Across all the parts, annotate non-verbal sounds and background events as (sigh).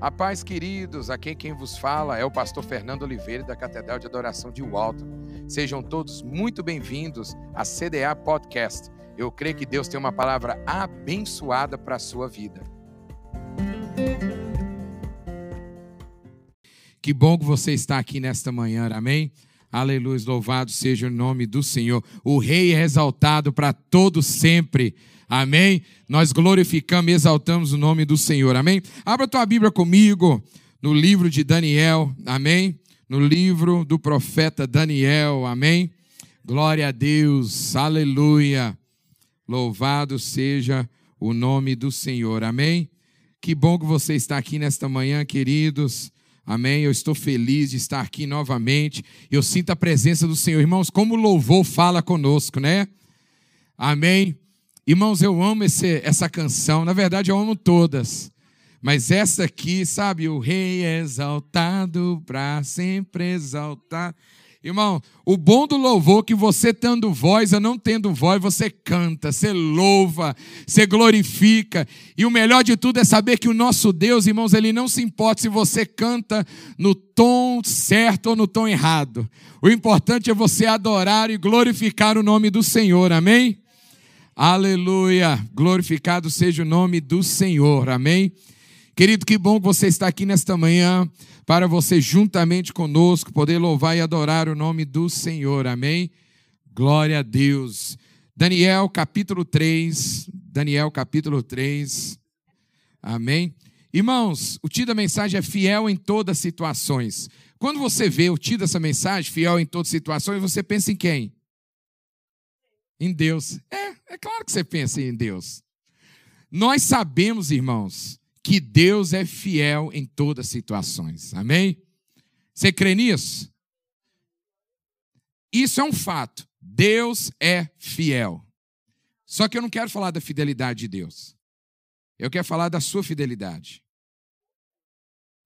A paz, queridos, aqui quem vos fala é o pastor Fernando Oliveira da Catedral de Adoração de Walton. Sejam todos muito bem-vindos à CDA Podcast. Eu creio que Deus tem uma palavra abençoada para a sua vida. Que bom que você está aqui nesta manhã, amém? Aleluia, louvado seja o nome do Senhor. O Rei é exaltado para todo sempre. Amém? Nós glorificamos e exaltamos o nome do Senhor. Amém? Abra tua Bíblia comigo no livro de Daniel. Amém? No livro do profeta Daniel. Amém? Glória a Deus. Aleluia. Louvado seja o nome do Senhor. Amém? Que bom que você está aqui nesta manhã, queridos. Amém. Eu estou feliz de estar aqui novamente. Eu sinto a presença do Senhor. Irmãos, como o louvor fala conosco, né? Amém. Irmãos, eu amo esse, essa canção. Na verdade, eu amo todas. Mas essa aqui, sabe? O rei exaltado para sempre exaltar. Irmão, o bom do louvor é que você tendo voz ou não tendo voz, você canta, você louva, você glorifica. E o melhor de tudo é saber que o nosso Deus, irmãos, ele não se importa se você canta no tom certo ou no tom errado. O importante é você adorar e glorificar o nome do Senhor. Amém? Aleluia! Glorificado seja o nome do Senhor. Amém? Querido, que bom que você está aqui nesta manhã para você juntamente conosco poder louvar e adorar o nome do Senhor. Amém? Glória a Deus. Daniel capítulo 3, Daniel capítulo 3. Amém? Irmãos, o título da mensagem é fiel em todas as situações. Quando você vê o título dessa mensagem, fiel em todas as situações, você pensa em quem? Em Deus. É, é claro que você pensa em Deus. Nós sabemos, irmãos, que Deus é fiel em todas as situações. Amém? Você crê nisso? Isso é um fato. Deus é fiel. Só que eu não quero falar da fidelidade de Deus. Eu quero falar da sua fidelidade.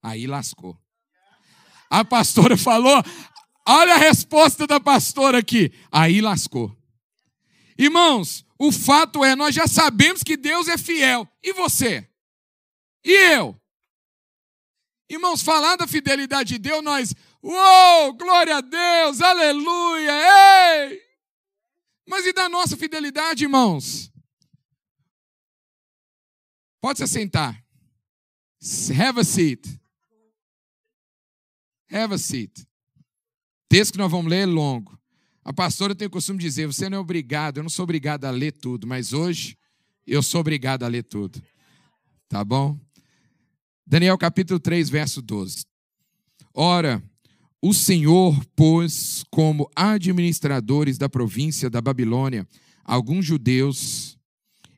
Aí lascou. A pastora (laughs) falou, olha a resposta da pastora aqui. Aí lascou. Irmãos, o fato é, nós já sabemos que Deus é fiel. E você? E eu? Irmãos, falar da fidelidade de Deus, nós, uou, glória a Deus, aleluia, ei! Mas e da nossa fidelidade, irmãos? Pode se sentar. Have a seat. Have a seat. O texto que nós vamos ler é longo. A pastora tem o costume de dizer: você não é obrigado, eu não sou obrigado a ler tudo, mas hoje eu sou obrigado a ler tudo. Tá bom? Daniel capítulo 3, verso 12. Ora, o Senhor pôs como administradores da província da Babilônia alguns judeus.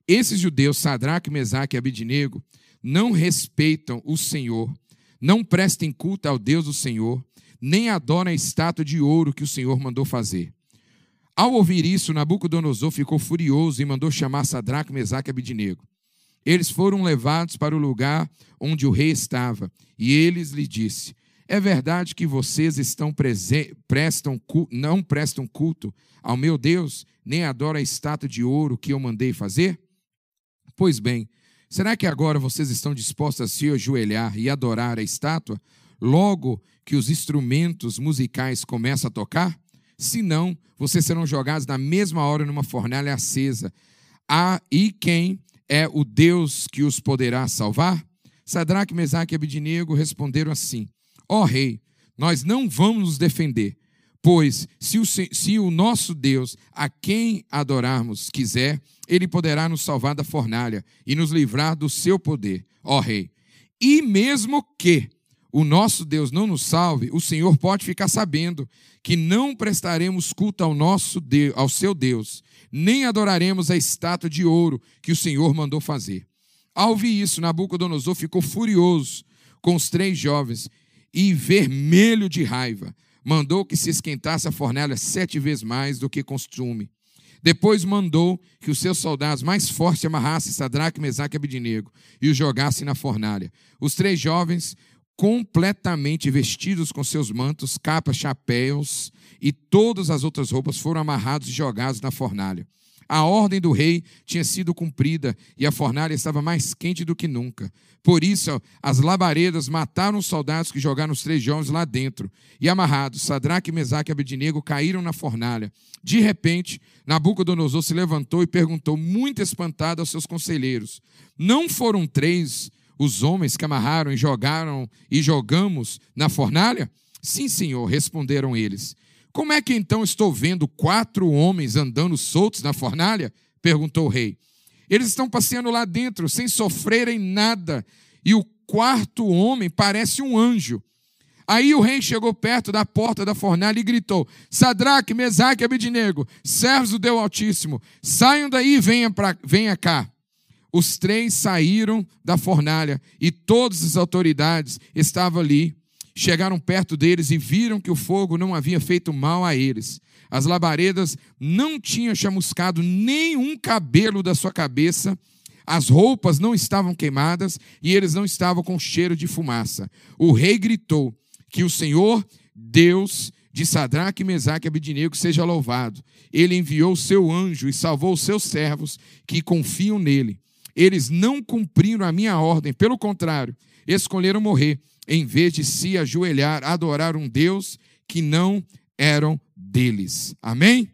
Esses judeus, Sadraque, Mesaque e Abidinego, não respeitam o Senhor, não prestem culto ao Deus do Senhor, nem adoram a estátua de ouro que o Senhor mandou fazer. Ao ouvir isso, Nabucodonosor ficou furioso e mandou chamar Sadraque, Mesaque e Abidinego. Eles foram levados para o lugar onde o rei estava, e eles lhe disse: É verdade que vocês estão prestam não prestam culto ao meu Deus, nem adoram a estátua de ouro que eu mandei fazer? Pois bem, será que agora vocês estão dispostos a se ajoelhar e adorar a estátua, logo que os instrumentos musicais começam a tocar? senão vocês serão jogados na mesma hora numa fornalha acesa. Ah, e quem é o Deus que os poderá salvar? Sadraque, Mesaque e Abidinego responderam assim: Ó oh, rei, nós não vamos nos defender, pois se o, se o nosso Deus, a quem adorarmos, quiser, ele poderá nos salvar da fornalha e nos livrar do seu poder, ó rei. E mesmo que o nosso Deus não nos salve, o Senhor pode ficar sabendo que não prestaremos culto ao nosso Deus, ao seu Deus, nem adoraremos a estátua de ouro que o Senhor mandou fazer. Ao ouvir isso, Nabucodonosor ficou furioso com os três jovens e vermelho de raiva, mandou que se esquentasse a fornalha sete vezes mais do que costume. Depois mandou que os seus soldados mais fortes amarrassem Sadraque, Mesaque e Abidinego e os jogassem na fornalha. Os três jovens completamente vestidos com seus mantos, capas, chapéus e todas as outras roupas foram amarrados e jogados na fornalha. A ordem do rei tinha sido cumprida e a fornalha estava mais quente do que nunca. Por isso, as labaredas mataram os soldados que jogaram os três jovens lá dentro. E amarrados, Sadraque, Mesaque e Abednego caíram na fornalha. De repente, Nabucodonosor se levantou e perguntou, muito espantado, aos seus conselheiros: Não foram três os homens que amarraram e jogaram e jogamos na fornalha? Sim, senhor, responderam eles. Como é que então estou vendo quatro homens andando soltos na fornalha? perguntou o rei. Eles estão passeando lá dentro sem sofrerem nada, e o quarto homem parece um anjo. Aí o rei chegou perto da porta da fornalha e gritou: Sadraque, Mesaque e Abednego, servos do Deus Altíssimo, saiam daí e venham, pra, venham cá. Os três saíram da fornalha e todas as autoridades estavam ali. Chegaram perto deles e viram que o fogo não havia feito mal a eles. As labaredas não tinham chamuscado nenhum cabelo da sua cabeça, as roupas não estavam queimadas e eles não estavam com cheiro de fumaça. O rei gritou: Que o Senhor, Deus de Sadraque, Mesaque e Abidinego seja louvado. Ele enviou o seu anjo e salvou os seus servos que confiam nele. Eles não cumpriram a minha ordem, pelo contrário, escolheram morrer, em vez de se ajoelhar, adorar um Deus que não eram deles. Amém?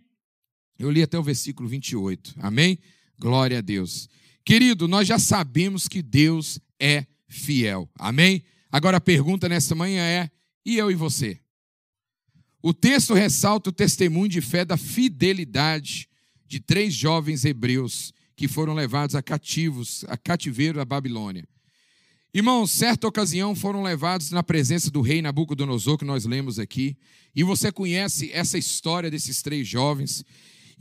Eu li até o versículo 28. Amém? Glória a Deus. Querido, nós já sabemos que Deus é fiel. Amém? Agora a pergunta nessa manhã é: e eu e você? O texto ressalta o testemunho de fé da fidelidade de três jovens hebreus que foram levados a cativos, a cativeiro da Babilônia. Irmãos, certa ocasião foram levados na presença do rei Nabucodonosor, que nós lemos aqui, e você conhece essa história desses três jovens,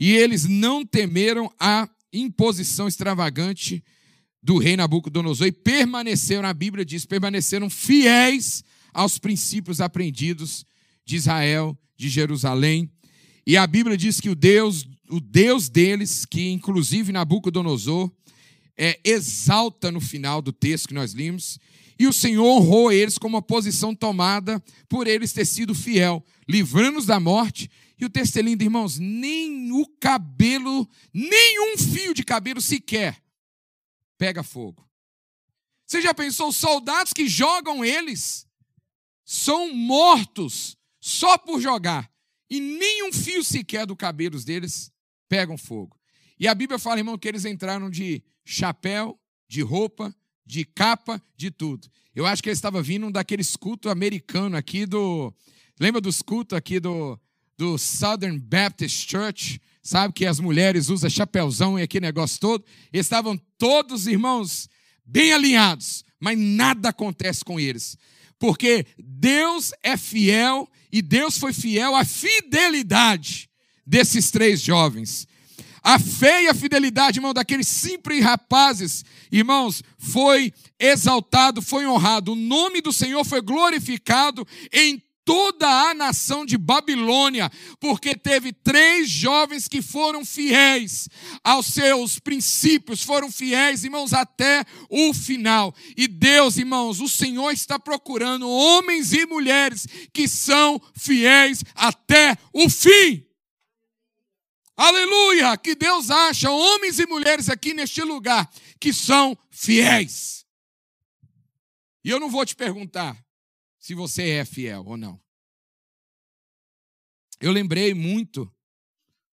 e eles não temeram a imposição extravagante do rei Nabucodonosor e permaneceram, a Bíblia diz, permaneceram fiéis aos princípios aprendidos de Israel, de Jerusalém. E a Bíblia diz que o Deus o Deus deles, que inclusive Nabucodonosor é, exalta no final do texto que nós limos, e o Senhor honrou eles com uma posição tomada por eles ter sido fiel, livrando-os da morte. E o texto é lindo, irmãos, nem o cabelo, nem um fio de cabelo sequer pega fogo. Você já pensou, os soldados que jogam eles são mortos só por jogar, e nem um fio sequer do cabelo deles pegam fogo. E a Bíblia fala, irmão, que eles entraram de chapéu, de roupa, de capa, de tudo. Eu acho que eles estavam vindo daqueles cultos americanos aqui do. Lembra dos cultos aqui do, do Southern Baptist Church? Sabe que as mulheres usam chapéuzão e aquele negócio todo? Eles estavam todos, irmãos, bem alinhados, mas nada acontece com eles. Porque Deus é fiel e Deus foi fiel à fidelidade desses três jovens. A fé e a fidelidade, irmão, daqueles simples rapazes, irmãos, foi exaltado, foi honrado. O nome do Senhor foi glorificado em toda a nação de Babilônia, porque teve três jovens que foram fiéis aos seus princípios, foram fiéis, irmãos, até o final. E Deus, irmãos, o Senhor está procurando homens e mulheres que são fiéis até o fim. Aleluia! Que Deus acha homens e mulheres aqui neste lugar que são fiéis. E eu não vou te perguntar se você é fiel ou não. Eu lembrei muito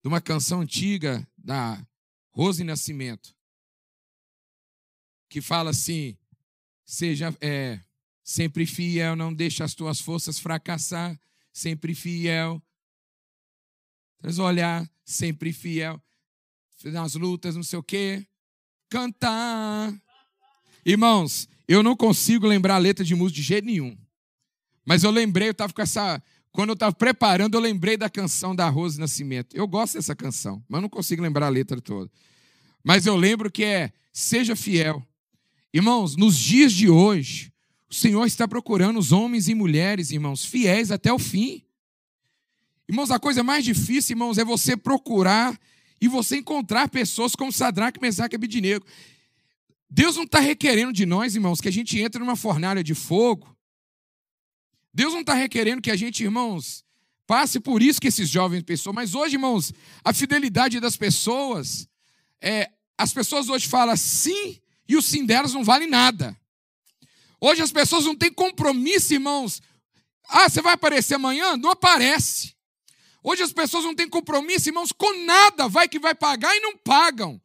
de uma canção antiga da Rose Nascimento, que fala assim: seja é, sempre fiel, não deixe as tuas forças fracassar, sempre fiel, Olhar, sempre fiel, nas lutas, não sei o quê. Cantar. Irmãos, eu não consigo lembrar a letra de música de jeito nenhum. Mas eu lembrei, eu estava com essa. Quando eu estava preparando, eu lembrei da canção da Rose Nascimento. Eu gosto dessa canção, mas não consigo lembrar a letra toda. Mas eu lembro que é Seja fiel. Irmãos, nos dias de hoje, o Senhor está procurando os homens e mulheres, irmãos, fiéis até o fim. Irmãos, a coisa mais difícil, irmãos, é você procurar e você encontrar pessoas como Sadraque, Mesaque e Abidinego. Deus não está requerendo de nós, irmãos, que a gente entre numa fornalha de fogo. Deus não está requerendo que a gente, irmãos, passe por isso que esses jovens pessoas. Mas hoje, irmãos, a fidelidade das pessoas é, as pessoas hoje falam sim e o sim delas não vale nada. Hoje as pessoas não têm compromisso, irmãos. Ah, você vai aparecer amanhã? Não aparece. Hoje as pessoas não têm compromisso, irmãos, com nada. Vai que vai pagar e não pagam.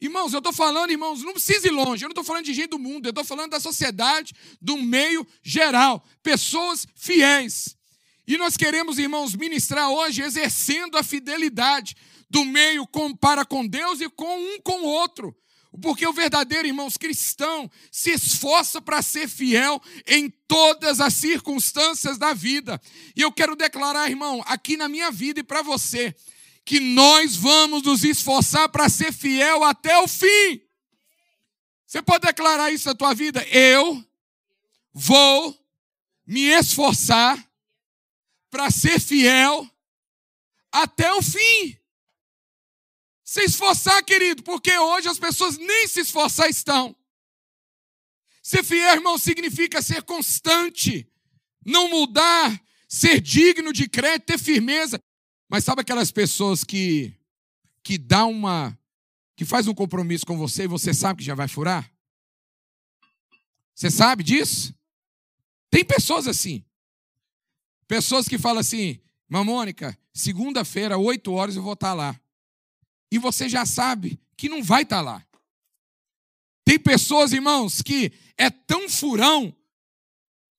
Irmãos, eu estou falando, irmãos, não precisa ir longe. Eu não estou falando de gente do mundo. Eu estou falando da sociedade, do meio geral. Pessoas fiéis. E nós queremos, irmãos, ministrar hoje exercendo a fidelidade do meio com, para com Deus e com um com o outro. Porque o verdadeiro, irmãos, cristão se esforça para ser fiel em todas as circunstâncias da vida. E eu quero declarar, irmão, aqui na minha vida e para você, que nós vamos nos esforçar para ser fiel até o fim. Você pode declarar isso na tua vida? Eu vou me esforçar para ser fiel até o fim. Se esforçar, querido, porque hoje as pessoas nem se esforçar estão. Ser fiel, irmão, significa ser constante, não mudar, ser digno de crédito, ter firmeza. Mas sabe aquelas pessoas que que dá uma que faz um compromisso com você e você sabe que já vai furar? Você sabe disso? Tem pessoas assim. Pessoas que falam assim, Mamônica, segunda-feira, 8 horas eu vou estar lá e você já sabe que não vai estar tá lá. Tem pessoas, irmãos, que é tão furão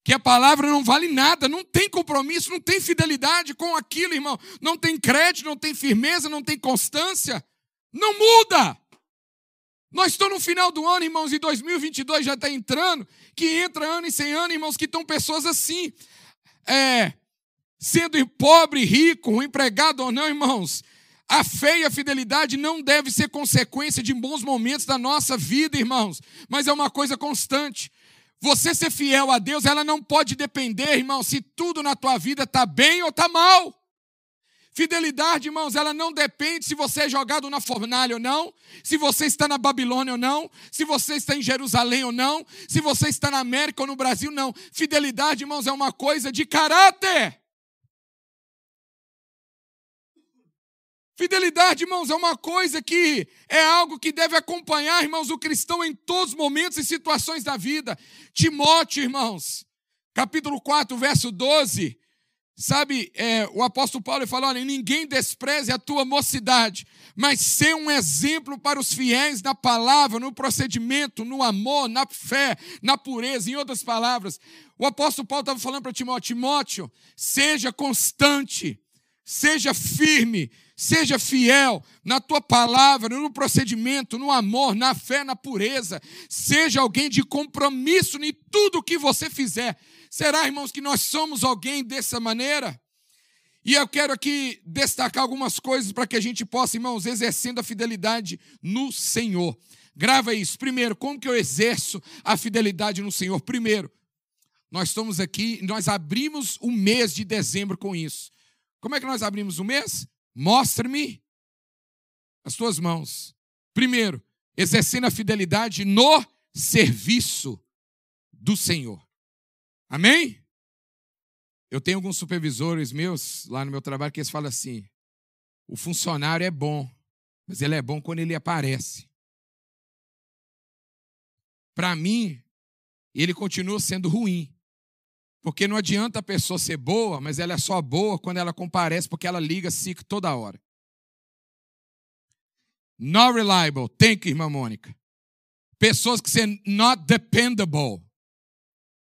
que a palavra não vale nada, não tem compromisso, não tem fidelidade com aquilo, irmão. Não tem crédito, não tem firmeza, não tem constância. Não muda. Nós estamos no final do ano, irmãos, e 2022 já está entrando, que entra ano e sem ano, irmãos, que estão pessoas assim, é, sendo pobre, rico, empregado ou não, irmãos, a fé e a fidelidade não deve ser consequência de bons momentos da nossa vida, irmãos, mas é uma coisa constante. Você ser fiel a Deus, ela não pode depender, irmão, se tudo na tua vida está bem ou está mal. Fidelidade, irmãos, ela não depende se você é jogado na fornalha ou não, se você está na Babilônia ou não, se você está em Jerusalém ou não, se você está na América ou no Brasil, não. Fidelidade, irmãos, é uma coisa de caráter. Fidelidade, irmãos, é uma coisa que é algo que deve acompanhar, irmãos, o cristão em todos os momentos e situações da vida. Timóteo, irmãos, capítulo 4, verso 12. Sabe, é, o apóstolo Paulo fala: olha, ninguém despreze a tua mocidade, mas ser um exemplo para os fiéis na palavra, no procedimento, no amor, na fé, na pureza. Em outras palavras, o apóstolo Paulo estava falando para Timóteo: Timóteo, seja constante, seja firme, Seja fiel na tua palavra, no procedimento, no amor, na fé, na pureza. Seja alguém de compromisso em tudo que você fizer. Será, irmãos, que nós somos alguém dessa maneira? E eu quero aqui destacar algumas coisas para que a gente possa, irmãos, exercendo a fidelidade no Senhor. Grava isso. Primeiro, como que eu exerço a fidelidade no Senhor? Primeiro, nós estamos aqui, nós abrimos o mês de dezembro com isso. Como é que nós abrimos o mês? Mostre-me as tuas mãos. Primeiro, exercendo a fidelidade no serviço do Senhor. Amém? Eu tenho alguns supervisores meus lá no meu trabalho que eles falam assim: o funcionário é bom, mas ele é bom quando ele aparece. Para mim, ele continua sendo ruim, porque não adianta a pessoa ser boa, mas ela é só boa quando ela comparece, porque ela liga SIC toda hora. Not reliable. Thank you, irmã Mônica. Pessoas que são not dependable.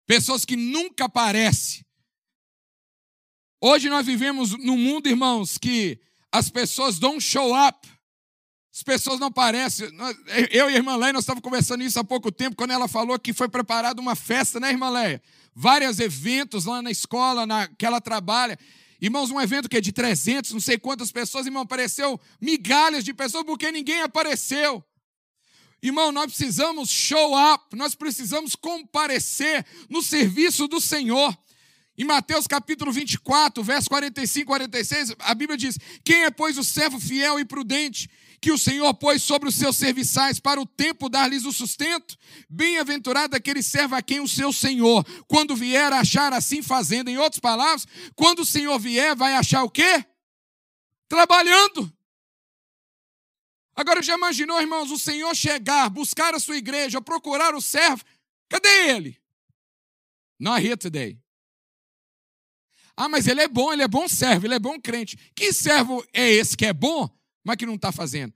Pessoas que nunca aparecem. Hoje nós vivemos num mundo, irmãos, que as pessoas don't show up. As pessoas não aparecem. Eu e a irmã Leia, nós estávamos conversando isso há pouco tempo, quando ela falou que foi preparada uma festa, né, irmã Leia? Vários eventos lá na escola na, que ela trabalha. Irmãos, um evento que é de 300, não sei quantas pessoas, irmão, apareceu migalhas de pessoas porque ninguém apareceu. Irmão, nós precisamos show up, nós precisamos comparecer no serviço do Senhor. Em Mateus capítulo 24, verso 45 e 46, a Bíblia diz: Quem é, pois, o servo fiel e prudente que o Senhor pôs sobre os seus serviçais para o tempo dar-lhes o sustento? Bem-aventurado aquele servo a quem o seu Senhor, quando vier, achar assim fazendo. Em outras palavras, quando o Senhor vier, vai achar o quê? Trabalhando. Agora já imaginou, irmãos, o Senhor chegar, buscar a sua igreja, procurar o servo? Cadê ele? Not here today. Ah, mas ele é bom, ele é bom servo, ele é bom crente. Que servo é esse que é bom, mas que não está fazendo?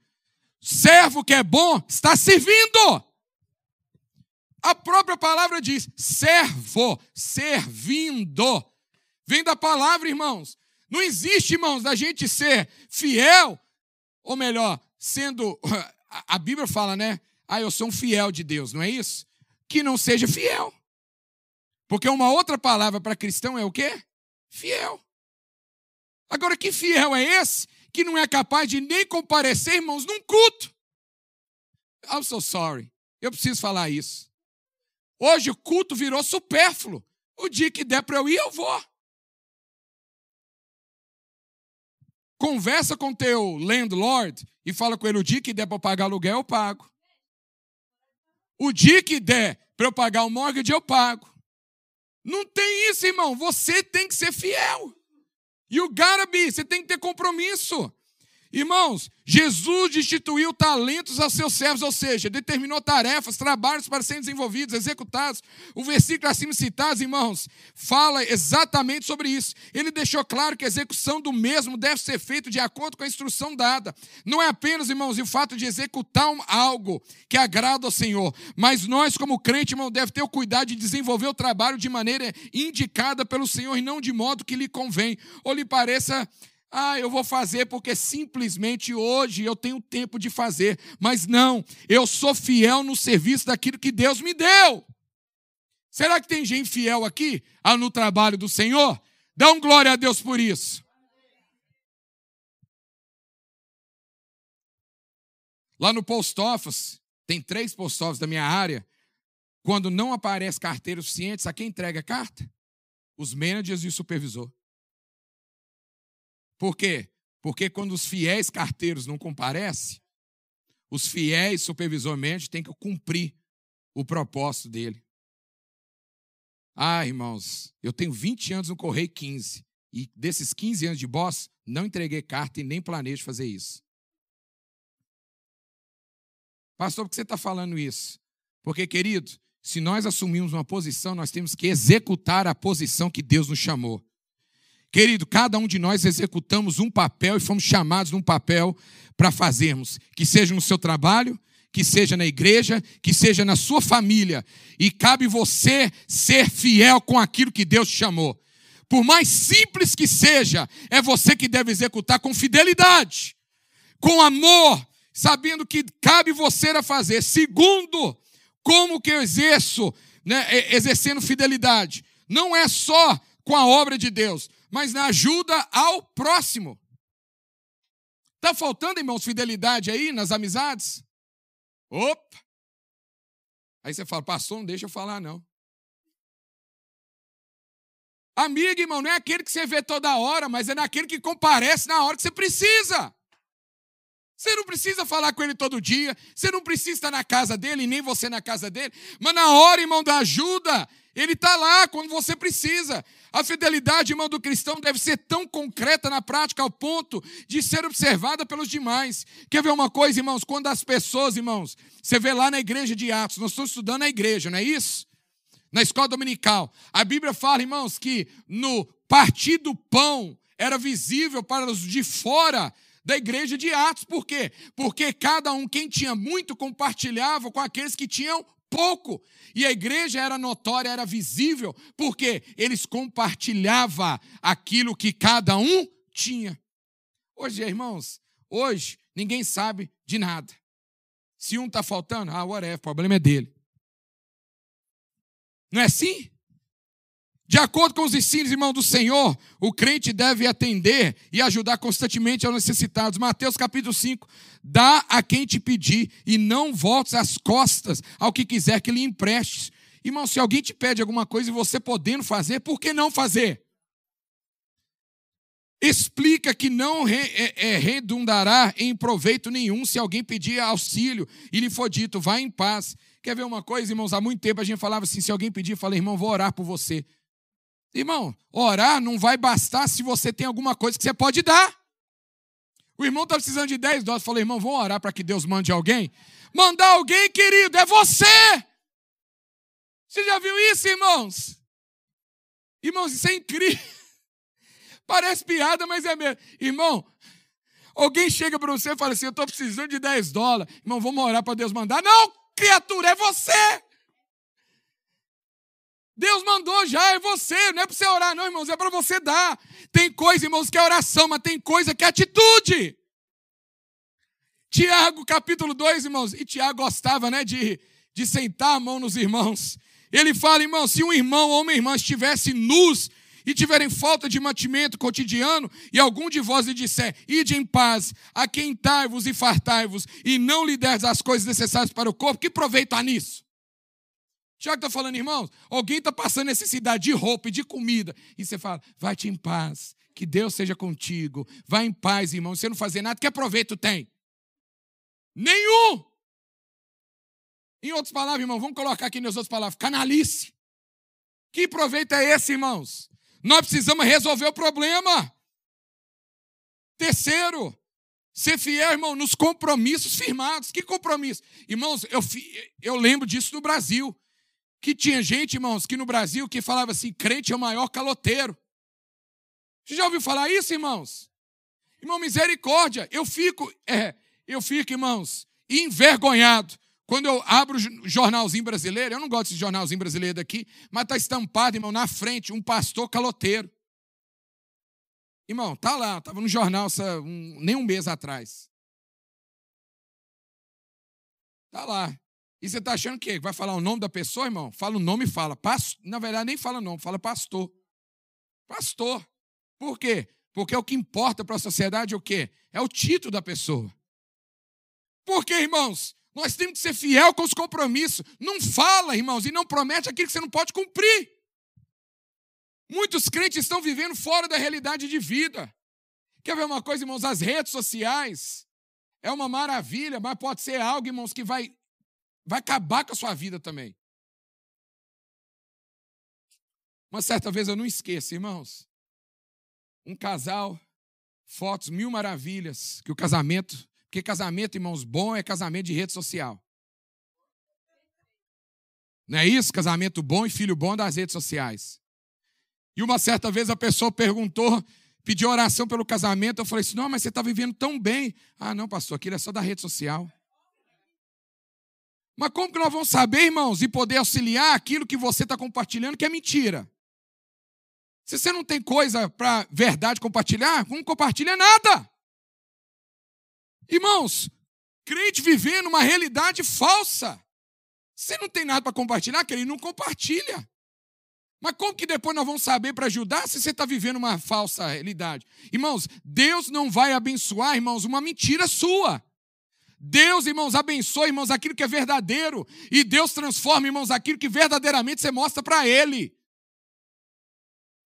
Servo que é bom está servindo. A própria palavra diz: servo, servindo. Vem da palavra, irmãos. Não existe, irmãos, da gente ser fiel, ou melhor, sendo. (laughs) A Bíblia fala, né? Ah, eu sou um fiel de Deus, não é isso? Que não seja fiel. Porque uma outra palavra para cristão é o quê? Fiel. Agora, que fiel é esse que não é capaz de nem comparecer, irmãos, num culto? I'm so sorry. Eu preciso falar isso. Hoje o culto virou supérfluo. O dia que der para eu ir, eu vou. Conversa com teu landlord e fala com ele: o dia que der para pagar aluguel, eu pago. O dia que der para eu pagar o mortgage, eu pago. Não tem isso, irmão. Você tem que ser fiel. E o be, você tem que ter compromisso. Irmãos, Jesus destituiu talentos a seus servos, ou seja, determinou tarefas, trabalhos para serem desenvolvidos, executados. O versículo acima citado, irmãos, fala exatamente sobre isso. Ele deixou claro que a execução do mesmo deve ser feita de acordo com a instrução dada. Não é apenas, irmãos, o fato de executar algo que agrada ao Senhor, mas nós, como crente, irmão, deve ter o cuidado de desenvolver o trabalho de maneira indicada pelo Senhor e não de modo que lhe convém ou lhe pareça ah, eu vou fazer porque simplesmente hoje eu tenho tempo de fazer. Mas não, eu sou fiel no serviço daquilo que Deus me deu. Será que tem gente fiel aqui ah, no trabalho do Senhor? Dá um glória a Deus por isso. Lá no post office, tem três post office da minha área. Quando não aparece carteira suficiente, a quem entrega a carta? Os managers e o supervisor. Por quê? Porque quando os fiéis carteiros não comparecem, os fiéis supervisormente têm que cumprir o propósito dele. Ah, irmãos, eu tenho 20 anos no Correio 15. E desses 15 anos de boss, não entreguei carta e nem planejo fazer isso. Pastor, por que você está falando isso? Porque, querido, se nós assumirmos uma posição, nós temos que executar a posição que Deus nos chamou. Querido, cada um de nós executamos um papel e fomos chamados num papel para fazermos, que seja no seu trabalho, que seja na igreja, que seja na sua família, e cabe você ser fiel com aquilo que Deus te chamou. Por mais simples que seja, é você que deve executar com fidelidade, com amor, sabendo que cabe você a fazer. Segundo, como que eu exerço, né, exercendo fidelidade? Não é só com a obra de Deus, mas na ajuda ao próximo. Está faltando, irmãos, fidelidade aí nas amizades? Opa! Aí você fala, pastor, não deixa eu falar, não. Amigo, irmão, não é aquele que você vê toda hora, mas é naquele que comparece na hora que você precisa. Você não precisa falar com ele todo dia, você não precisa estar na casa dele, nem você na casa dele, mas na hora, irmão, da ajuda, ele está lá quando você precisa. A fidelidade, irmão, do cristão deve ser tão concreta na prática ao ponto de ser observada pelos demais. Quer ver uma coisa, irmãos? Quando as pessoas, irmãos, você vê lá na igreja de Atos, nós estamos estudando a igreja, não é isso? Na escola dominical. A Bíblia fala, irmãos, que no partir do pão era visível para os de fora da igreja de Atos. Por quê? Porque cada um, quem tinha muito, compartilhava com aqueles que tinham pouco. E a igreja era notória, era visível, porque eles compartilhavam aquilo que cada um tinha. Hoje, irmãos, hoje ninguém sabe de nada. Se um está faltando, ah, whatever, o problema é dele. Não é assim? De acordo com os ensinos, irmão do Senhor, o crente deve atender e ajudar constantemente aos necessitados. Mateus capítulo 5. Dá a quem te pedir e não voltes as costas ao que quiser que lhe emprestes. Irmão, se alguém te pede alguma coisa e você podendo fazer, por que não fazer? Explica que não re, é, é, redundará em proveito nenhum se alguém pedir auxílio e lhe for dito, vá em paz. Quer ver uma coisa, irmãos? Há muito tempo a gente falava assim: se alguém pedir, falei, irmão, vou orar por você. Irmão, orar não vai bastar se você tem alguma coisa que você pode dar. O irmão está precisando de 10 dólares. Falei, irmão, vamos orar para que Deus mande alguém? Mandar alguém, querido, é você. Você já viu isso, irmãos? Irmãos, isso é incrível. (laughs) Parece piada, mas é mesmo. Irmão, alguém chega para você e fala assim: Eu estou precisando de 10 dólares. Irmão, vamos orar para Deus mandar. Não, criatura, é você. Deus mandou já, é você. Não é para você orar, não, irmãos, é para você dar. Tem coisa, irmãos, que é oração, mas tem coisa que é atitude. Tiago, capítulo 2, irmãos. E Tiago gostava, né, de, de sentar a mão nos irmãos. Ele fala, irmão, se um irmão ou uma irmã estivesse nus e tiverem falta de mantimento cotidiano, e algum de vós lhe disser, ide em paz, aquentai-vos e fartai-vos, e não lhe deres as coisas necessárias para o corpo, que proveito há nisso? Tiago está falando, irmãos, alguém está passando necessidade de roupa e de comida, e você fala, vai-te em paz, que Deus seja contigo, vai em paz, irmão, você não fazer nada, que proveito tem? Nenhum! Em outras palavras, irmão, vamos colocar aqui nas outras palavras, canalice. Que proveito é esse, irmãos? Nós precisamos resolver o problema. Terceiro, ser fiel, irmão, nos compromissos firmados. Que compromisso? Irmãos, eu, eu lembro disso no Brasil. Que tinha gente, irmãos, que no Brasil que falava assim: crente é o maior caloteiro. Você já ouviu falar isso, irmãos? Irmão, misericórdia, eu fico, é, eu fico, irmãos, envergonhado quando eu abro o jornalzinho brasileiro, eu não gosto desse jornalzinho brasileiro daqui, mas está estampado, irmão, na frente, um pastor caloteiro. Irmão, tá lá, estava no jornal um, nem um mês atrás. Tá lá. E você está achando que vai falar o nome da pessoa, irmão? Fala o nome e fala. Past... Na verdade, nem fala nome, fala pastor. Pastor. Por quê? Porque é o que importa para a sociedade é o quê? É o título da pessoa. Por quê, irmãos? Nós temos que ser fiel com os compromissos. Não fala, irmãos, e não promete aquilo que você não pode cumprir. Muitos crentes estão vivendo fora da realidade de vida. Quer ver uma coisa, irmãos? As redes sociais é uma maravilha, mas pode ser algo, irmãos, que vai, vai acabar com a sua vida também. Uma certa vez eu não esqueço, irmãos. Um casal, fotos mil maravilhas, que o casamento porque casamento, irmãos, bom é casamento de rede social. Não é isso? Casamento bom e filho bom das redes sociais. E uma certa vez a pessoa perguntou, pediu oração pelo casamento. Eu falei assim: não, mas você está vivendo tão bem. Ah, não, pastor, aquilo é só da rede social. Mas como que nós vamos saber, irmãos, e poder auxiliar aquilo que você está compartilhando que é mentira? Se você não tem coisa para verdade compartilhar, não compartilha nada. Irmãos, crente vivendo uma realidade falsa. Você não tem nada para compartilhar, querido, não compartilha. Mas como que depois nós vamos saber para ajudar se você está vivendo uma falsa realidade? Irmãos, Deus não vai abençoar, irmãos, uma mentira sua. Deus, irmãos, abençoa, irmãos, aquilo que é verdadeiro. E Deus transforma, irmãos, aquilo que verdadeiramente você mostra para Ele.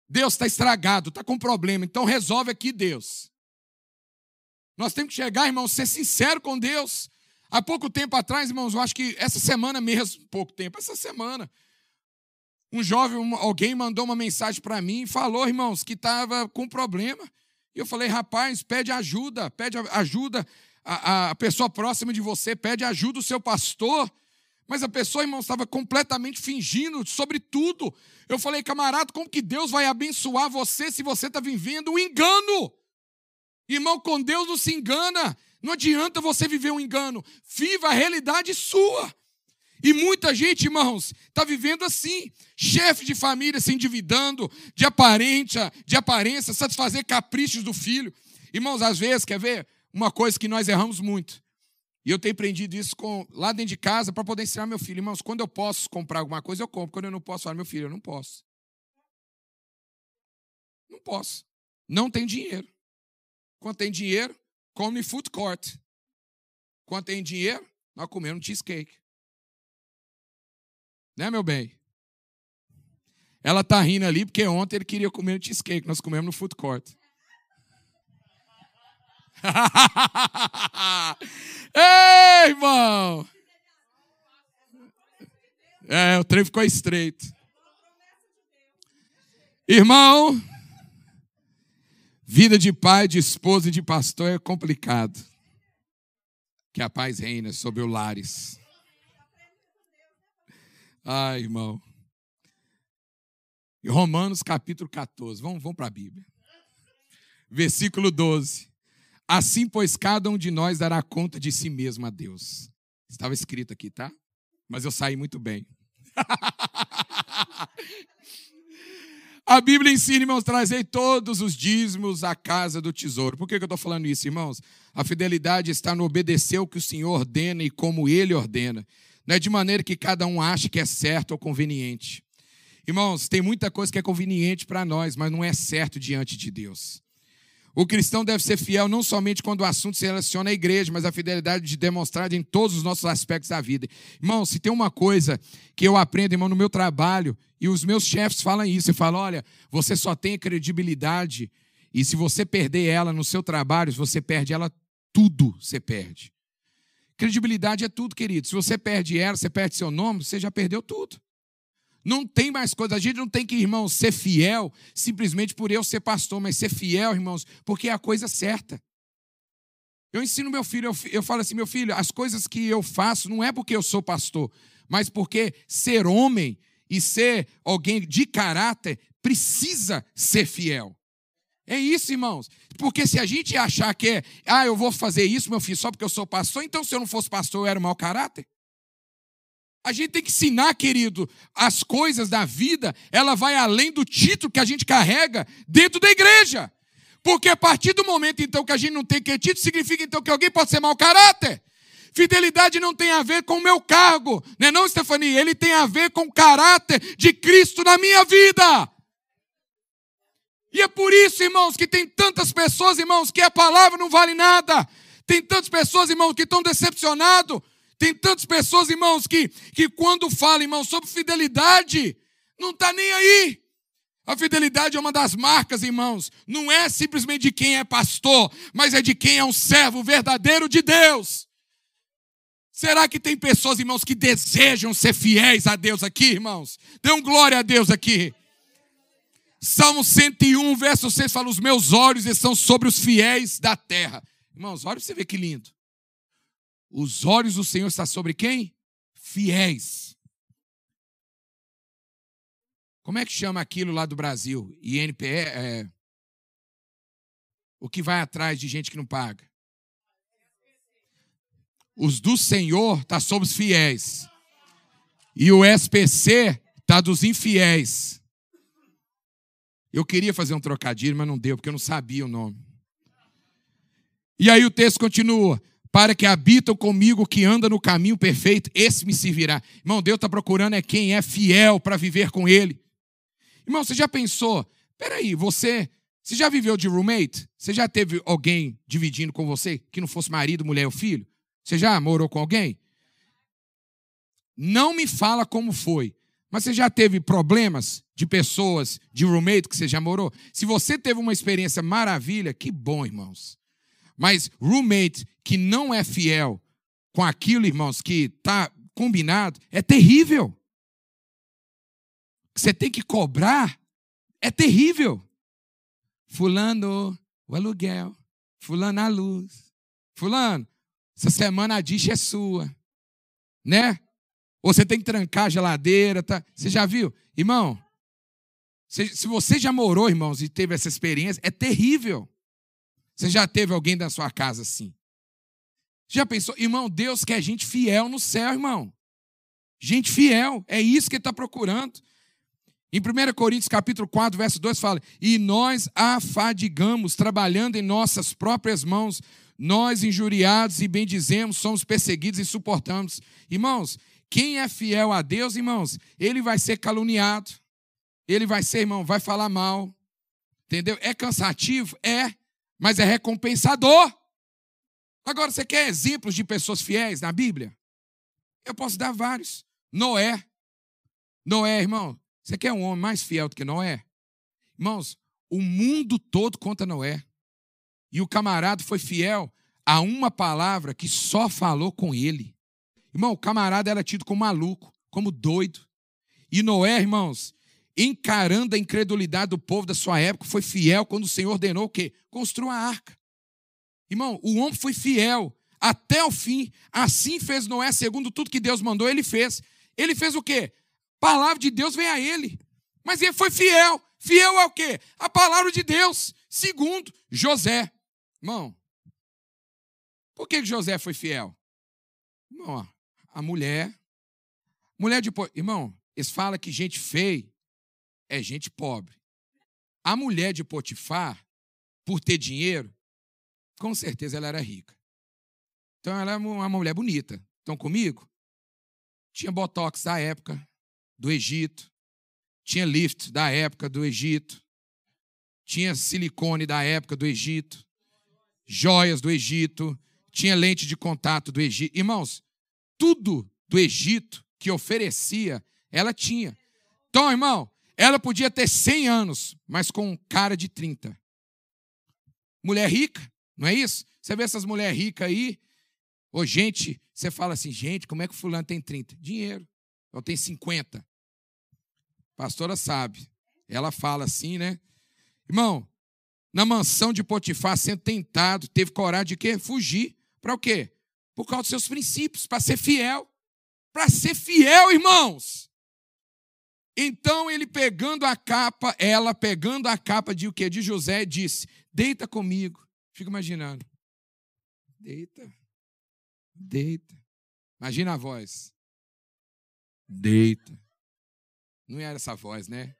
Deus está estragado, está com problema, então resolve aqui, Deus. Nós temos que chegar, irmãos, ser sincero com Deus. Há pouco tempo atrás, irmãos, eu acho que essa semana mesmo, pouco tempo, essa semana, um jovem, alguém mandou uma mensagem para mim e falou, irmãos, que estava com problema. E eu falei, rapaz, pede ajuda, pede ajuda a, a pessoa próxima de você, pede ajuda o seu pastor. Mas a pessoa, irmão, estava completamente fingindo sobre tudo. Eu falei, camarada, como que Deus vai abençoar você se você está vivendo um engano? Irmão, com Deus não se engana. Não adianta você viver um engano. Viva a realidade sua. E muita gente, irmãos, está vivendo assim. Chefe de família se endividando, de aparência, de aparência, satisfazer caprichos do filho. Irmãos, às vezes, quer ver? Uma coisa que nós erramos muito. E eu tenho aprendido isso com, lá dentro de casa para poder ensinar meu filho. Irmãos, quando eu posso comprar alguma coisa, eu compro. Quando eu não posso falar, meu filho, eu não posso. Não posso. Não tem dinheiro. Quando tem dinheiro, come food court. Quando tem dinheiro, nós comemos cheesecake. Né, meu bem? Ela tá rindo ali porque ontem ele queria comer um cheesecake. Nós comemos no food court. (laughs) Ei, irmão! É, o trem ficou estreito. Irmão, Vida de pai, de esposa e de pastor é complicado. Que a paz reina sobre o lares. Ai, irmão. Romanos capítulo 14. Vamos, vamos para a Bíblia. Versículo 12. Assim, pois, cada um de nós dará conta de si mesmo a Deus. Estava escrito aqui, tá? Mas eu saí muito bem. (laughs) A Bíblia ensina, irmãos, trazer todos os dízimos à casa do tesouro. Por que, eu estou falando isso, irmãos? A fidelidade está no obedecer o que o Senhor ordena e como Ele ordena. Não é de maneira que cada um ache que é certo ou conveniente. Irmãos, tem muita coisa que é conveniente para nós, mas não é certo diante de Deus. O cristão deve ser fiel não somente quando o assunto se relaciona à igreja, mas a fidelidade de demonstrar em todos os nossos aspectos da vida. Irmão, se tem uma coisa que eu aprendo, irmão, no meu trabalho, e os meus chefes falam isso, e falam: olha, você só tem credibilidade, e se você perder ela no seu trabalho, se você perde ela, tudo você perde. Credibilidade é tudo, querido. Se você perde ela, você perde seu nome, você já perdeu tudo. Não tem mais coisa. A gente não tem que, irmãos, ser fiel simplesmente por eu ser pastor, mas ser fiel, irmãos, porque é a coisa certa. Eu ensino meu filho, eu, eu falo assim, meu filho, as coisas que eu faço não é porque eu sou pastor, mas porque ser homem e ser alguém de caráter precisa ser fiel. É isso, irmãos. Porque se a gente achar que é, ah, eu vou fazer isso, meu filho, só porque eu sou pastor, então se eu não fosse pastor, eu era mau caráter. A gente tem que ensinar, querido, as coisas da vida, ela vai além do título que a gente carrega dentro da igreja. Porque a partir do momento, então, que a gente não tem que título, significa, então, que alguém pode ser mau caráter. Fidelidade não tem a ver com o meu cargo, não é não, Stefania? Ele tem a ver com o caráter de Cristo na minha vida. E é por isso, irmãos, que tem tantas pessoas, irmãos, que a palavra não vale nada. Tem tantas pessoas, irmãos, que estão decepcionados tem tantas pessoas, irmãos, que, que quando falam, irmãos, sobre fidelidade, não está nem aí. A fidelidade é uma das marcas, irmãos. Não é simplesmente de quem é pastor, mas é de quem é um servo verdadeiro de Deus. Será que tem pessoas, irmãos, que desejam ser fiéis a Deus aqui, irmãos? Dê um glória a Deus aqui. Salmo 101, verso 6 fala: Os meus olhos estão sobre os fiéis da terra. Irmãos, olha você vê que lindo. Os olhos do Senhor estão sobre quem? Fiéis. Como é que chama aquilo lá do Brasil? INPE é o que vai atrás de gente que não paga. Os do Senhor está sobre os fiéis. E o SPC está dos infiéis. Eu queria fazer um trocadilho, mas não deu, porque eu não sabia o nome. E aí o texto continua: para que habitam comigo, que anda no caminho perfeito, esse me servirá. Irmão, Deus está procurando é quem é fiel para viver com Ele. Irmão, você já pensou? Peraí, você, você já viveu de roommate? Você já teve alguém dividindo com você que não fosse marido, mulher ou filho? Você já morou com alguém? Não me fala como foi, mas você já teve problemas de pessoas, de roommate que você já morou? Se você teve uma experiência maravilha, que bom, irmãos. Mas roommate que não é fiel com aquilo, irmãos, que está combinado, é terrível. Você tem que cobrar, é terrível. Fulano, o aluguel. Fulano, a luz. Fulano, essa semana a dish é sua. Né? Ou você tem que trancar a geladeira. Tá? Você já viu? Irmão, se você já morou, irmãos, e teve essa experiência, é terrível. Você já teve alguém da sua casa assim? Já pensou? Irmão, Deus quer gente fiel no céu, irmão. Gente fiel, é isso que ele está procurando. Em 1 Coríntios capítulo 4, verso 2 fala: "E nós afadigamos trabalhando em nossas próprias mãos, nós injuriados e bendizemos, somos perseguidos e suportamos". Irmãos, quem é fiel a Deus, irmãos, ele vai ser caluniado. Ele vai ser, irmão, vai falar mal. Entendeu? É cansativo? É mas é recompensador. Agora, você quer exemplos de pessoas fiéis na Bíblia? Eu posso dar vários. Noé. Noé, irmão, você quer um homem mais fiel do que Noé? Irmãos, o mundo todo conta Noé. E o camarada foi fiel a uma palavra que só falou com ele. Irmão, o camarada era tido como maluco, como doido. E Noé, irmãos, encarando a incredulidade do povo da sua época, foi fiel quando o Senhor ordenou o quê? Construa a arca. Irmão, o homem foi fiel até o fim. Assim fez Noé, segundo tudo que Deus mandou, ele fez. Ele fez o quê? A palavra de Deus vem a ele. Mas ele foi fiel. Fiel é o quê? A palavra de Deus. Segundo, José. Irmão, por que José foi fiel? Irmão, a mulher. Mulher de. Irmão, eles falam que gente feia é gente pobre. A mulher de Potifar, por ter dinheiro, com certeza ela era rica. Então ela é uma mulher bonita. Estão comigo? Tinha botox da época do Egito. Tinha lift da época do Egito. Tinha silicone da época do Egito. Joias do Egito. Tinha lente de contato do Egito. Irmãos, tudo do Egito que oferecia, ela tinha. Então, irmão, ela podia ter 100 anos, mas com cara de 30. Mulher rica, não é isso? Você vê essas mulheres ricas aí, ou gente, você fala assim, gente, como é que o fulano tem 30? Dinheiro. Ou tem 50. pastora sabe. Ela fala assim, né? Irmão, na mansão de Potifar, sendo tentado, teve coragem de quê? Fugir. Para o quê? Por causa dos seus princípios, para ser fiel. Para ser fiel, irmãos. Então ele pegando a capa, ela pegando a capa de o quê? De José, disse: Deita comigo. Fico imaginando. Deita. Deita. Imagina a voz. Deita. Não era essa voz, né?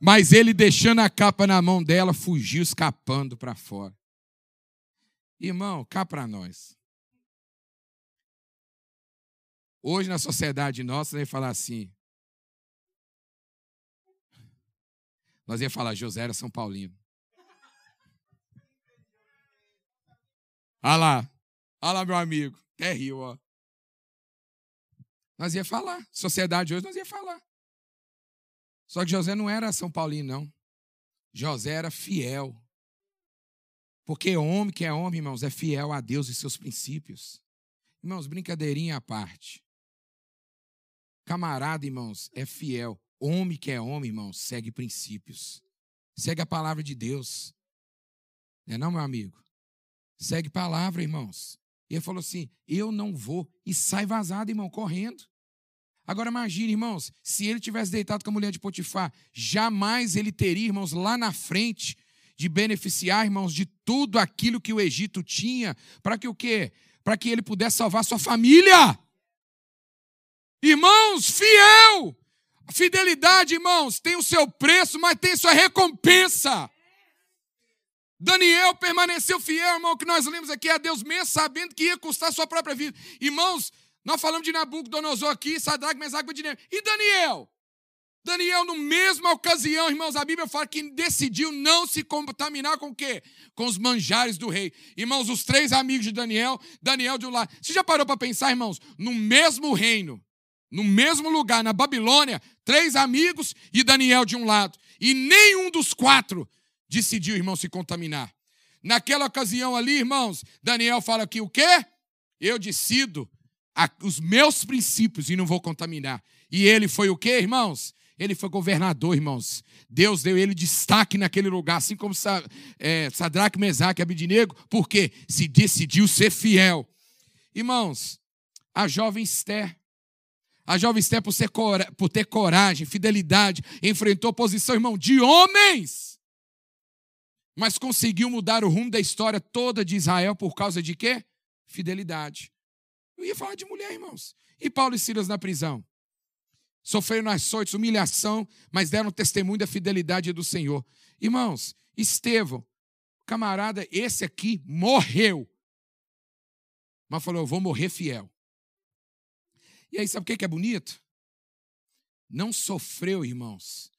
Mas ele deixando a capa na mão dela, fugiu escapando para fora. Irmão, cá para nós. Hoje, na sociedade nossa, ia falar assim. Nós ia falar, José era São Paulino. Olha lá. Olha lá, meu amigo. Até riu, ó. Nós ia falar. Sociedade hoje, nós ia falar. Só que José não era São Paulino, não. José era fiel. Porque homem que é homem, irmãos, é fiel a Deus e seus princípios. Irmãos, brincadeirinha à parte. Camarada, irmãos, é fiel. Homem que é homem, irmãos, segue princípios. Segue a palavra de Deus. Não é não, meu amigo? Segue palavra, irmãos. E ele falou assim: Eu não vou. E sai vazado, irmão, correndo. Agora imagine, irmãos, se ele tivesse deitado com a mulher de Potifar, jamais ele teria, irmãos, lá na frente, de beneficiar, irmãos, de tudo aquilo que o Egito tinha, para que o quê? Para que ele pudesse salvar sua família. Irmãos, fiel. Fidelidade, irmãos, tem o seu preço, mas tem sua recompensa. Daniel permaneceu fiel, irmão, que nós lemos aqui a Deus mesmo, sabendo que ia custar sua própria vida. Irmãos, nós falamos de Nabucodonosor aqui, Sadraque, Mesaque e Abednego. E Daniel? Daniel, no mesma ocasião, irmãos, a Bíblia fala que decidiu não se contaminar com o quê? Com os manjares do rei. Irmãos, os três amigos de Daniel, Daniel de um lado. Você já parou para pensar, irmãos? No mesmo reino, no mesmo lugar, na Babilônia, três amigos e Daniel de um lado. E nenhum dos quatro decidiu, irmão, se contaminar. Naquela ocasião ali, irmãos, Daniel fala que o quê? Eu decido os meus princípios e não vou contaminar. E ele foi o quê, irmãos? Ele foi governador, irmãos. Deus deu ele destaque naquele lugar, assim como é, Sadraque, Mesaque e Abidinego, porque se decidiu ser fiel. Irmãos, a jovem Esther, a jovem Esther, por, ser, por ter coragem, fidelidade, enfrentou oposição, irmão, de homens, mas conseguiu mudar o rumo da história toda de Israel por causa de quê? Fidelidade. Eu ia falar de mulher, irmãos. E Paulo e Silas na prisão? sofreram açoites, humilhação, mas deram testemunho da fidelidade do Senhor. Irmãos, Estevão, camarada, esse aqui morreu. Mas falou: Eu vou morrer fiel. E aí, sabe o que é bonito? Não sofreu, irmãos.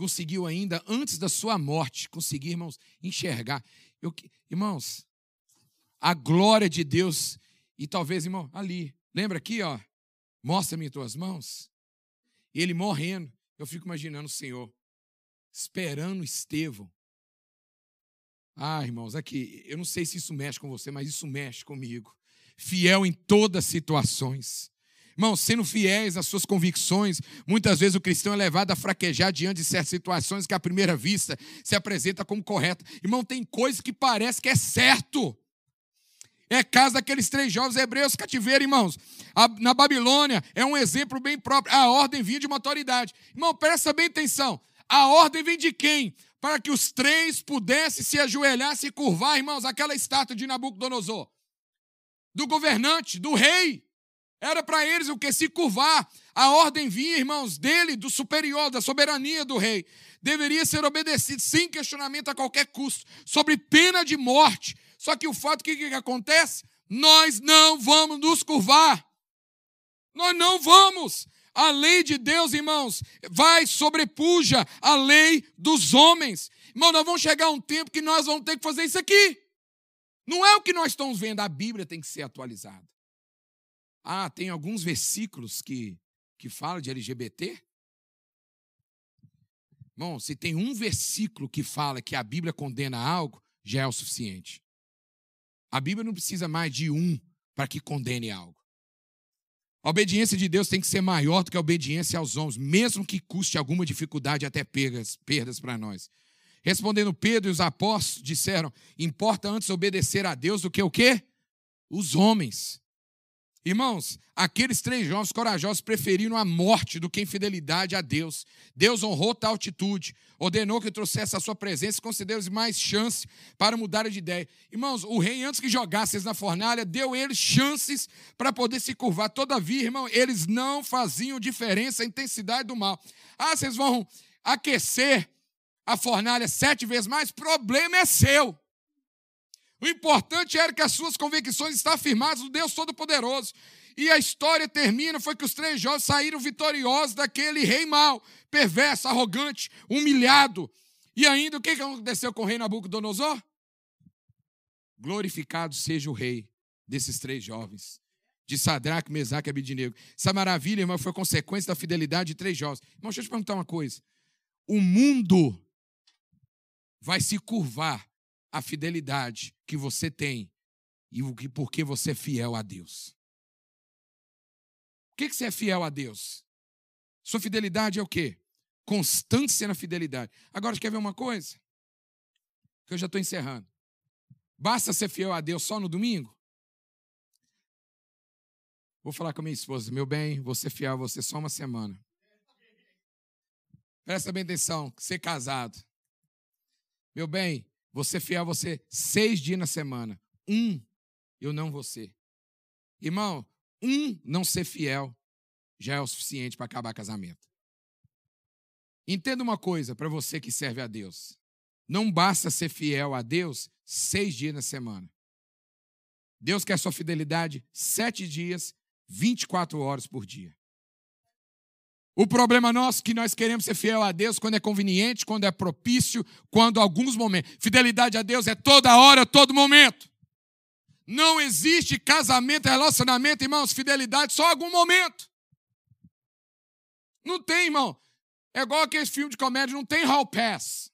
Conseguiu ainda, antes da sua morte, conseguir, irmãos, enxergar. Eu, irmãos, a glória de Deus. E talvez, irmão, ali. Lembra aqui, ó. Mostra-me tuas mãos. Ele morrendo, eu fico imaginando o Senhor esperando Estevão. Ah, irmãos, aqui, eu não sei se isso mexe com você, mas isso mexe comigo. Fiel em todas as situações. Irmão, sendo fiéis às suas convicções, muitas vezes o cristão é levado a fraquejar diante de certas situações que, à primeira vista, se apresenta como correta. Irmão, tem coisas que parece que é certo. É caso daqueles três jovens hebreus cativeiro, irmãos. na Babilônia é um exemplo bem próprio. A ordem vinha de uma autoridade. Irmão, presta bem atenção. A ordem vem de quem? Para que os três pudessem se ajoelhar, se curvar, irmãos, aquela estátua de Nabucodonosor. Do governante, do rei. Era para eles o que? Se curvar. A ordem vinha, irmãos, dele, do superior, da soberania do rei. Deveria ser obedecido sem questionamento a qualquer custo, sobre pena de morte. Só que o fato que, que acontece? Nós não vamos nos curvar. Nós não vamos. A lei de Deus, irmãos, vai sobrepuja a lei dos homens. Irmão, nós vamos chegar a um tempo que nós vamos ter que fazer isso aqui. Não é o que nós estamos vendo, a Bíblia tem que ser atualizada. Ah, tem alguns versículos que, que falam de LGBT? Bom, se tem um versículo que fala que a Bíblia condena algo, já é o suficiente. A Bíblia não precisa mais de um para que condene algo. A obediência de Deus tem que ser maior do que a obediência aos homens, mesmo que custe alguma dificuldade, até perdas, perdas para nós. Respondendo Pedro e os apóstolos disseram: importa antes obedecer a Deus do que o quê? Os homens. Irmãos, aqueles três jovens corajosos preferiram a morte do que a infidelidade a Deus. Deus honrou tal atitude, ordenou que trouxesse a sua presença e concedeu-lhes mais chance para mudar de ideia. Irmãos, o rei, antes que jogasse eles na fornalha, deu eles chances para poder se curvar. Todavia, irmão, eles não faziam diferença a intensidade do mal. Ah, vocês vão aquecer a fornalha sete vezes mais? Problema é seu. O importante era que as suas convicções estavam firmadas no Deus Todo-Poderoso. E a história termina, foi que os três jovens saíram vitoriosos daquele rei mau, perverso, arrogante, humilhado. E ainda, o que aconteceu com o rei Nabucodonosor? Glorificado seja o rei desses três jovens, de Sadraque, Mesaque e Abidinego. Essa maravilha, irmão, foi consequência da fidelidade de três jovens. Irmão, deixa eu te perguntar uma coisa. O mundo vai se curvar a fidelidade que você tem e o que porque você é fiel a Deus. O que, que você é fiel a Deus? Sua fidelidade é o quê? Constância na fidelidade. Agora, quer ver uma coisa? Que eu já estou encerrando. Basta ser fiel a Deus só no domingo? Vou falar com a minha esposa, meu bem, vou ser fiel a você só uma semana. Presta bem atenção, ser casado. Meu bem, você fiel a você seis dias na semana. Um, eu não vou ser. Irmão, um não ser fiel já é o suficiente para acabar casamento. Entenda uma coisa para você que serve a Deus. Não basta ser fiel a Deus seis dias na semana. Deus quer sua fidelidade sete dias, 24 horas por dia. O problema nosso é que nós queremos ser fiel a Deus quando é conveniente, quando é propício, quando alguns momentos. Fidelidade a Deus é toda hora, todo momento. Não existe casamento, relacionamento, irmãos, fidelidade só algum momento. Não tem, irmão. É igual aquele filme de comédia, não tem hall pass.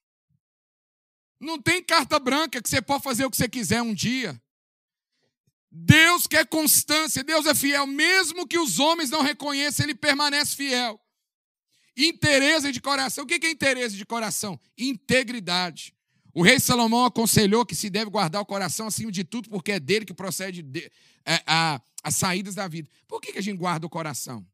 Não tem carta branca que você pode fazer o que você quiser um dia. Deus quer constância, Deus é fiel, mesmo que os homens não reconheçam, ele permanece fiel. Interesse de coração. O que é interesse de coração? Integridade. O rei Salomão aconselhou que se deve guardar o coração acima de tudo, porque é dele que procede de, é, a, as saídas da vida. Por que, que a gente guarda o coração?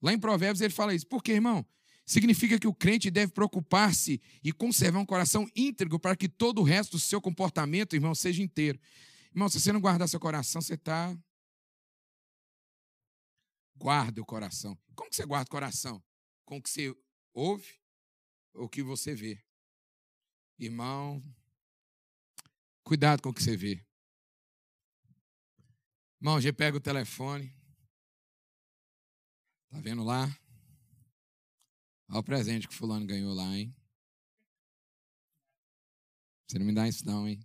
Lá em Provérbios ele fala isso. Por quê, irmão? Significa que o crente deve preocupar-se e conservar um coração íntegro para que todo o resto do seu comportamento, irmão, seja inteiro. Irmão, se você não guardar seu coração, você está Guarda o coração. Como que você guarda o coração? Com o que você ouve ou o que você vê? Irmão, cuidado com o que você vê. Irmão, já pega o telefone. Tá vendo lá? Olha o presente que fulano ganhou lá, hein? Você não me dá isso não, hein?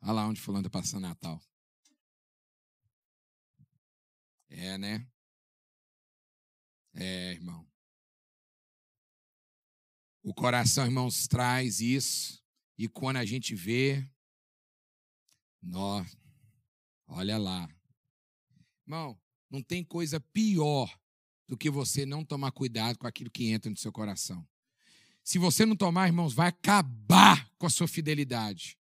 Olha lá onde fulano está passando Natal. É, né? É, irmão. O coração, irmãos, traz isso. E quando a gente vê, nós, olha lá, Irmão, não tem coisa pior do que você não tomar cuidado com aquilo que entra no seu coração. Se você não tomar, irmãos, vai acabar com a sua fidelidade.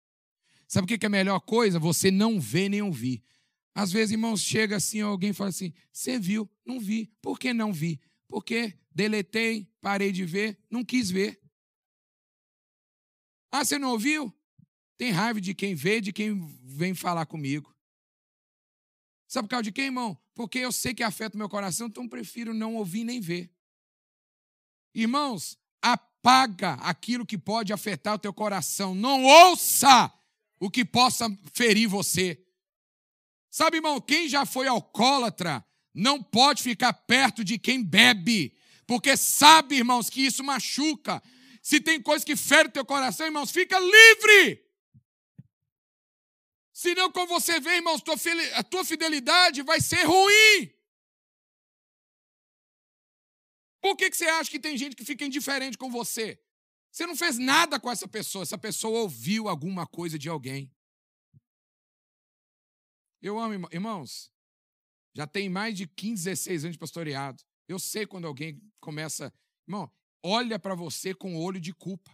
Sabe o que é a melhor coisa? Você não vê nem ouvir. Às vezes, irmãos, chega assim, alguém fala assim: Você viu? Não vi. Por que não vi? Porque deletei, parei de ver, não quis ver. Ah, você não ouviu? Tem raiva de quem vê, de quem vem falar comigo. Sabe por causa de quem, irmão? Porque eu sei que afeta o meu coração, então prefiro não ouvir nem ver. Irmãos, apaga aquilo que pode afetar o teu coração. Não ouça o que possa ferir você. Sabe, irmão, quem já foi alcoólatra não pode ficar perto de quem bebe, porque sabe, irmãos, que isso machuca. Se tem coisa que fere teu coração, irmãos, fica livre. Senão, como você vê, irmãos, a tua fidelidade vai ser ruim. Por que, que você acha que tem gente que fica indiferente com você? Você não fez nada com essa pessoa, essa pessoa ouviu alguma coisa de alguém. Eu amo, irmãos, já tem mais de 15, 16 anos de pastoreado. Eu sei quando alguém começa, irmão, olha para você com olho de culpa.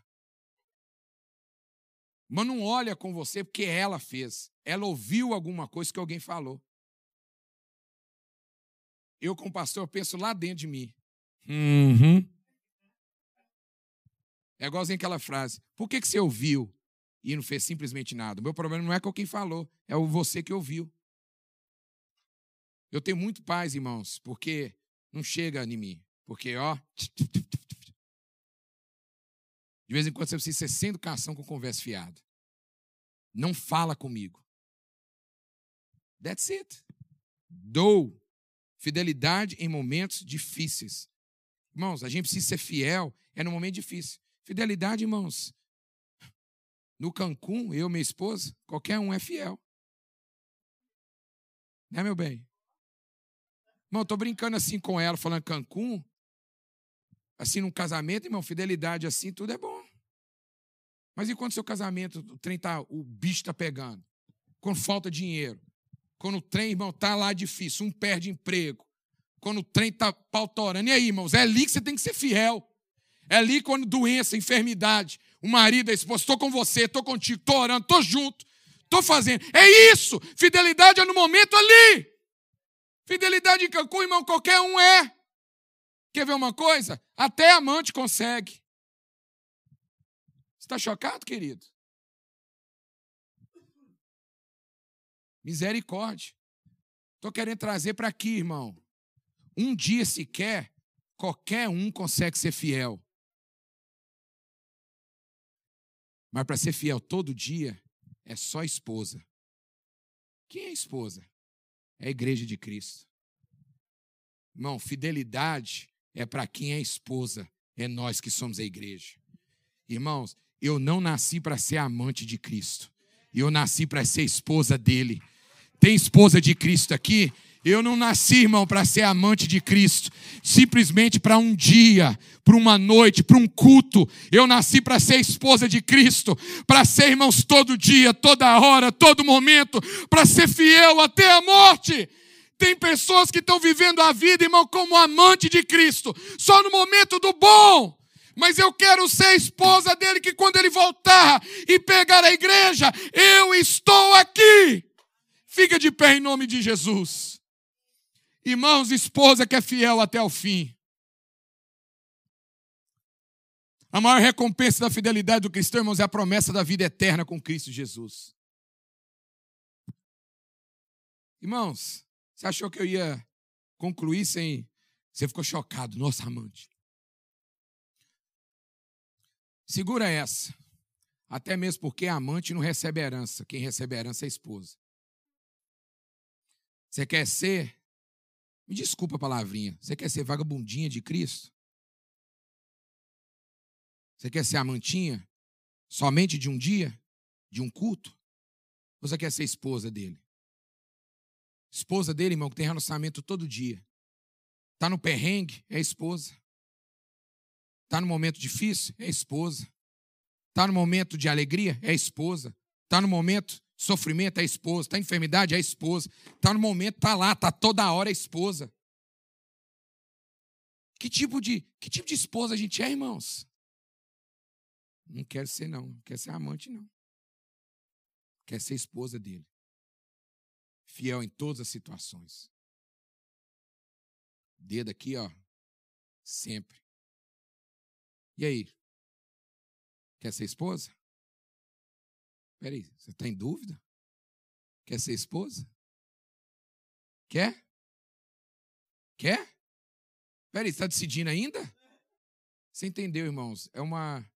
Mas não olha com você porque ela fez. Ela ouviu alguma coisa que alguém falou. Eu, como pastor, penso lá dentro de mim. Uhum. É igualzinho aquela frase. Por que, que você ouviu e não fez simplesmente nada? O meu problema não é com quem falou, é o você que ouviu. Eu tenho muito paz, irmãos, porque não chega em mim. Porque, ó. De vez em quando você precisa ser sem educação com conversa fiada. Não fala comigo. That's it. Dou fidelidade em momentos difíceis. Irmãos, a gente precisa ser fiel é no momento difícil. Fidelidade, irmãos. No Cancún, eu e minha esposa, qualquer um é fiel. Né, meu bem? Irmão, estou brincando assim com ela, falando Cancún. Assim, num casamento, irmão, fidelidade assim, tudo é bom. Mas e quando seu casamento, o trem tá, o bicho está pegando? Quando falta dinheiro? Quando o trem, irmão, tá lá difícil, um perde emprego. Quando o trem tá pautorando. E aí, irmãos, é ali que você tem que ser fiel. É ali quando doença, enfermidade, o marido, a esposa, estou com você, estou contigo, estou orando, estou junto, estou fazendo. É isso! Fidelidade é no momento ali. Fidelidade em Cancún, irmão, qualquer um é. Quer ver uma coisa? Até amante consegue. Está chocado, querido? Misericórdia. Estou querendo trazer para aqui, irmão. Um dia sequer, qualquer um consegue ser fiel. Mas para ser fiel todo dia, é só esposa. Quem é esposa? É a igreja de Cristo. Irmão, fidelidade é para quem é esposa, é nós que somos a igreja. Irmãos, eu não nasci para ser amante de Cristo, eu nasci para ser esposa dele. Tem esposa de Cristo aqui? Eu não nasci, irmão, para ser amante de Cristo, simplesmente para um dia, para uma noite, para um culto. Eu nasci para ser esposa de Cristo, para ser, irmãos, todo dia, toda hora, todo momento, para ser fiel até a morte. Tem pessoas que estão vivendo a vida, irmão, como amante de Cristo, só no momento do bom. Mas eu quero ser esposa dele, que quando ele voltar e pegar a igreja, eu estou aqui. Fica de pé em nome de Jesus. Irmãos, esposa que é fiel até o fim. A maior recompensa da fidelidade do cristão, irmãos, é a promessa da vida eterna com Cristo Jesus. Irmãos, você achou que eu ia concluir sem. Você ficou chocado, nossa amante. Segura essa. Até mesmo porque a amante não recebe herança. Quem recebe herança é a esposa. Você quer ser me desculpa a palavrinha. Você quer ser vagabundinha de Cristo? Você quer ser amantinha? Somente de um dia? De um culto? Ou você quer ser esposa dele? Esposa dele, irmão, que tem relacionamento todo dia. Está no perrengue? É esposa. Está no momento difícil? É esposa. Está no momento de alegria? É esposa. Está no momento Sofrimento é a esposa, está enfermidade é a esposa, está no momento, está lá, está toda hora a esposa. Que tipo de que tipo de esposa a gente é, irmãos? Não quero ser não, não quero ser amante não. Quer ser esposa dele. Fiel em todas as situações. Dedo aqui, ó, sempre. E aí? Quer ser esposa? Peraí, você está em dúvida? Quer ser esposa? Quer? Quer? Peraí, está decidindo ainda? Você entendeu, irmãos? É uma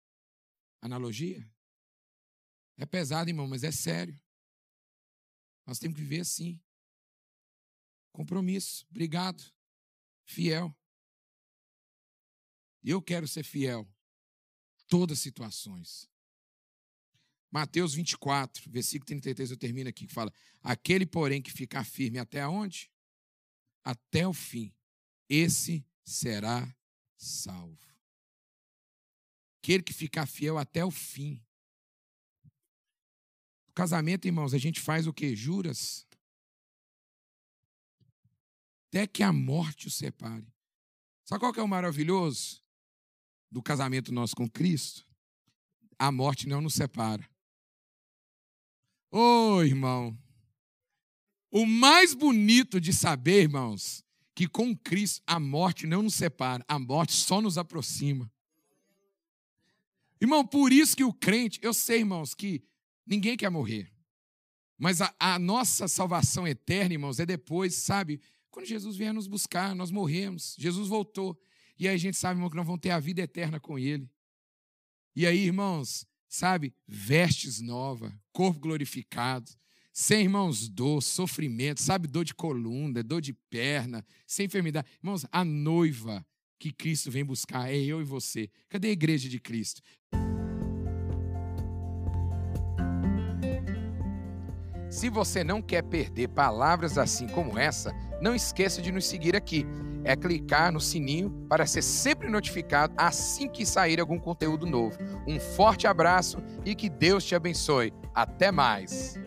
analogia? É pesado, irmão, mas é sério. Nós temos que viver assim. Compromisso. Obrigado. Fiel. Eu quero ser fiel. Todas as situações. Mateus 24, versículo 33, eu termino aqui, que fala: Aquele, porém, que ficar firme até onde? Até o fim, esse será salvo. Aquele que ficar fiel até o fim. O casamento, irmãos, a gente faz o que? Juras. Até que a morte o separe. Sabe qual que é o maravilhoso do casamento nosso com Cristo? A morte não nos separa. Ô, oh, irmão. O mais bonito de saber, irmãos, que com Cristo a morte não nos separa, a morte só nos aproxima. Irmão, por isso que o crente, eu sei, irmãos, que ninguém quer morrer. Mas a, a, nossa salvação eterna, irmãos, é depois, sabe? Quando Jesus vier nos buscar, nós morremos. Jesus voltou. E aí a gente sabe, irmão, que nós vamos ter a vida eterna com Ele. E aí, irmãos, sabe, vestes nova, corpo glorificado, sem irmãos dor, sofrimento, sabe, dor de coluna, dor de perna, sem enfermidade. Irmãos, a noiva que Cristo vem buscar é eu e você. Cadê a igreja de Cristo? Se você não quer perder palavras assim como essa, não esqueça de nos seguir aqui. É clicar no sininho para ser sempre notificado assim que sair algum conteúdo novo. Um forte abraço e que Deus te abençoe. Até mais!